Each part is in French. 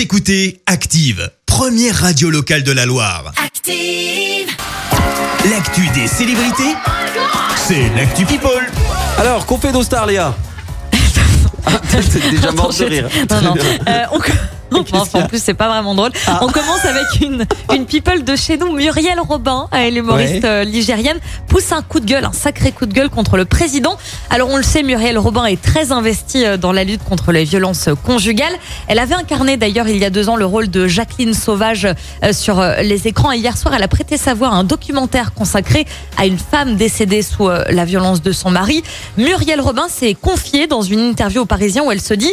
Vous écoutez Active, première radio locale de la Loire. Active. L'actu des célébrités, c'est l'actu People. Alors, qu'on fait d'Ostar, Léa? Ah, T'es déjà mort de rire. Non, non. Euh, on... En plus, c'est pas vraiment drôle. Ah. On commence avec une, une people de chez nous, Muriel Robin, elle est humoriste Ouais. euh, ligérienne, pousse un coup de gueule, un sacré coup de gueule contre le président. Alors, on le sait, Muriel Robin est très investie euh, dans la lutte contre les violences conjugales. Elle avait incarné d'ailleurs il y a deux ans le rôle de Jacqueline Sauvage euh, sur les écrans. Et hier soir, elle a prêté sa voix à un documentaire consacré à une femme décédée sous la violence de son mari. Muriel Robin s'est confiée dans une interview au Parisien où elle se dit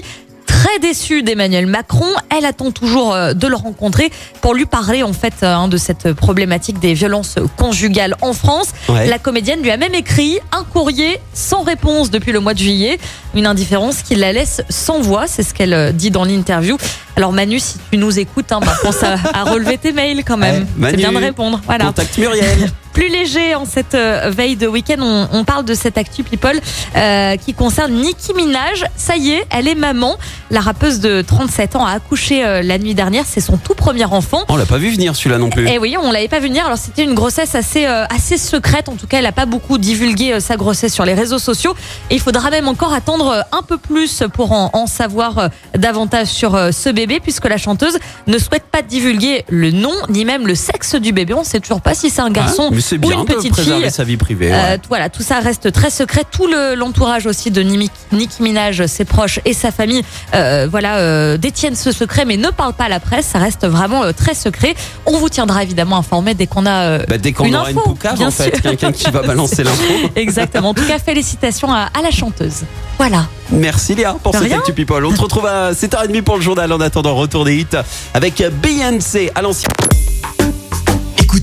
très déçue d'Emmanuel Macron. Elle attend toujours euh, de le rencontrer pour lui parler en fait euh, hein, de cette problématique des violences conjugales en France. Ouais. La comédienne lui a même écrit un courrier sans réponse depuis le mois de juillet, une indifférence qui la laisse sans voix, c'est ce qu'elle euh, dit dans l'interview. Alors Manu, si tu nous écoutes, hein, bah, pense à, à relever tes mails quand même. Ouais, c'est bien de répondre. Voilà. Contact Muriel. Plus léger en cette euh, veille de week-end, on, on parle de cette actu people euh, qui concerne Nicki Minaj. Ça y est, elle est maman. La rappeuse de 37 ans a accouché euh, la nuit dernière. C'est son tout premier enfant. On l'a pas vu venir celui-là non plus. Et oui, on l'avait pas vu venir. Alors c'était une grossesse assez euh, assez secrète. En tout cas, elle a pas beaucoup divulgué euh, sa grossesse sur les réseaux sociaux. Et il faudra même encore attendre euh, un peu plus pour en, en savoir davantage sur ce bébé, puisque la chanteuse ne souhaite pas divulguer le nom ni même le sexe du bébé. On sait toujours pas si c'est un garçon Mais c'est bien une de petite préserver fille. sa vie privée. Euh, ouais. voilà, tout ça reste très secret. Tout le- l'entourage aussi de Nicki Minaj, ses proches et sa famille, euh, voilà, euh, détiennent ce secret, mais ne parlent pas à la presse. Ça reste vraiment euh, très secret. On vous tiendra évidemment informé dès qu'on a Bah, dès qu'on une aura une info, poucave, bien en fait, quelqu'un qui va balancer l'info. Exactement. En tout cas, félicitations à, à la chanteuse. Voilà. Merci Léa pour cette. Actu People. On se retrouve à 7h30 pour le journal. En attendant, retour des hits avec Beyoncé à l'ancien.